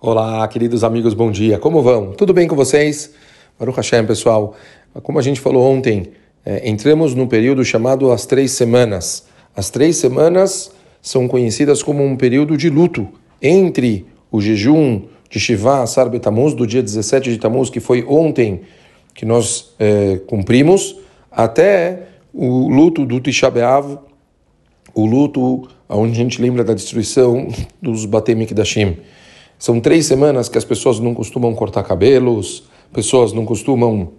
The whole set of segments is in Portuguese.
Olá, queridos amigos, bom dia. Como vão? Tudo bem com vocês? Baruch Hashem, pessoal. Como a gente falou ontem, é, entramos no período chamado as três semanas. As três semanas são conhecidas como um período de luto entre o jejum de Shiva Asar Betamuz, do dia 17 de Tamuz, que foi ontem que nós é, cumprimos, até o luto do Tisha B'Av, o luto onde a gente lembra da destruição dos Batei Mikdashim. São três semanas que as pessoas não costumam cortar cabelos, pessoas não costumam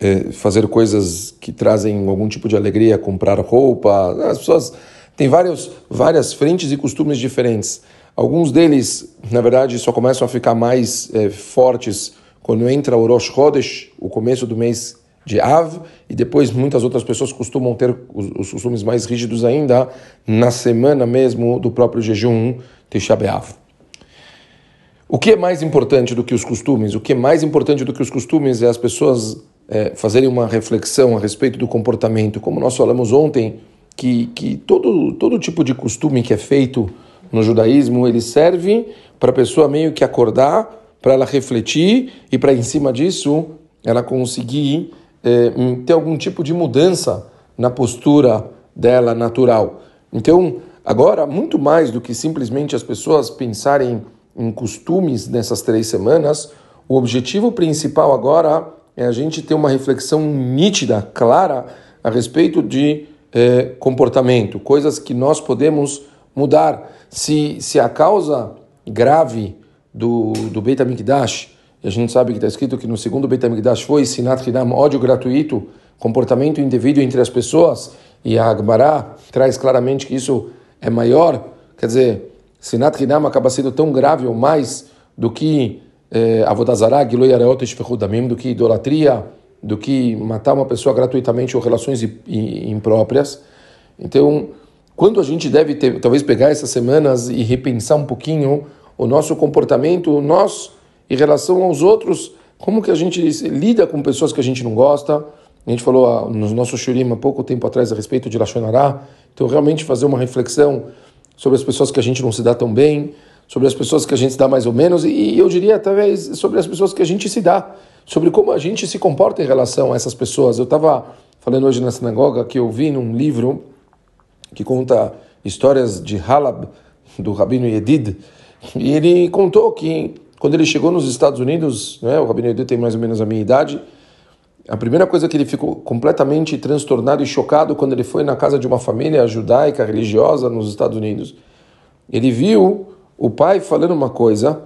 é, fazer coisas que trazem algum tipo de alegria, comprar roupa. As pessoas têm vários, várias frentes e costumes diferentes. Alguns deles, na verdade, só começam a ficar mais é, fortes quando entra o Rosh Chodesh, o começo do mês de Av, e depois muitas outras pessoas costumam ter os, os costumes mais rígidos ainda na semana mesmo do próprio jejum Tisha B'Av. O que é mais importante do que os costumes? O que é mais importante do que os costumes é as pessoas é, fazerem uma reflexão a respeito do comportamento. Como nós falamos ontem, que, que todo, todo tipo de costume que é feito no judaísmo, ele serve para a pessoa meio que acordar, para ela refletir e para, em cima disso, ela conseguir é, ter algum tipo de mudança na postura dela natural. Então, agora, muito mais do que simplesmente as pessoas pensarem em costumes nessas três semanas, o objetivo principal agora é a gente ter uma reflexão nítida, clara, a respeito de eh, comportamento, coisas que nós podemos mudar. Se, se a causa grave do, do Beit HaMikdash, e a gente sabe que está escrito que no segundo Beit HaMikdash foi Sinat Hinam, ódio gratuito, comportamento indevido entre as pessoas, e a Agmará traz claramente que isso é maior, quer dizer, Sinat Hinam acaba sendo tão grave ou mais do que eh, Avodazará, Giloi Areot Damim, do que idolatria, do que matar uma pessoa gratuitamente ou relações impróprias. Então, quando a gente deve ter, talvez pegar essas semanas e repensar um pouquinho o nosso comportamento, nós em relação aos outros, como que a gente lida com pessoas que a gente não gosta. A gente falou ah, no nosso shurim há pouco tempo atrás a respeito de Lachonará. Então, realmente fazer uma reflexão sobre as pessoas que a gente não se dá tão bem, sobre as pessoas que a gente se dá mais ou menos, e eu diria talvez sobre as pessoas que a gente se dá, sobre como a gente se comporta em relação a essas pessoas. Eu estava falando hoje na sinagoga que eu vi num livro que conta histórias de Halab, do Rabino Yedid, e ele contou que quando ele chegou nos Estados Unidos, né, o Rabino Yedid tem mais ou menos a minha idade, a primeira coisa que ele ficou completamente transtornado e chocado quando ele foi na casa de uma família judaica religiosa nos Estados Unidos. Ele viu o pai falando uma coisa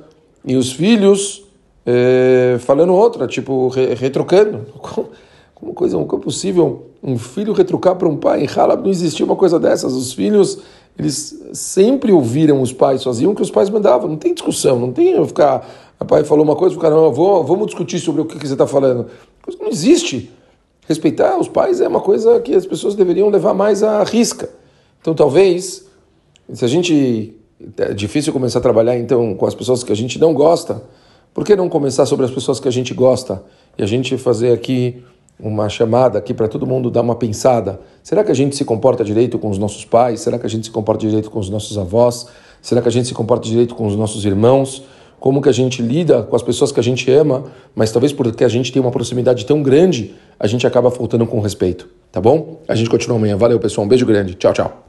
e os filhos é, falando outra, tipo re, retrucando. Como coisa, como é possível um filho retrucar para um pai? Em Halab não existia uma coisa dessas. Os filhos eles sempre ouviram os pais, faziam o que os pais mandavam. Não tem discussão, não tem ficar. Pai falou uma coisa, o cara, não, vou, vamos discutir sobre o que, você está falando. Que não existe. Respeitar os pais é uma coisa que as pessoas deveriam levar mais à risca. Então, talvez, se a gente. É difícil começar a trabalhar então com as pessoas que a gente não gosta, por que não começar sobre as pessoas que a gente gosta? E a gente fazer aqui uma chamada aqui para todo mundo dar uma pensada. Será que a gente se comporta direito com os nossos pais? Será que a gente se comporta direito com os nossos avós? Será que a gente se comporta direito com os nossos irmãos? Como que a gente lida com as pessoas que a gente ama, mas talvez porque a gente tem uma proximidade tão grande, a gente acaba faltando com respeito, tá bom? A gente continua amanhã. Valeu, pessoal. Um beijo grande. Tchau, tchau.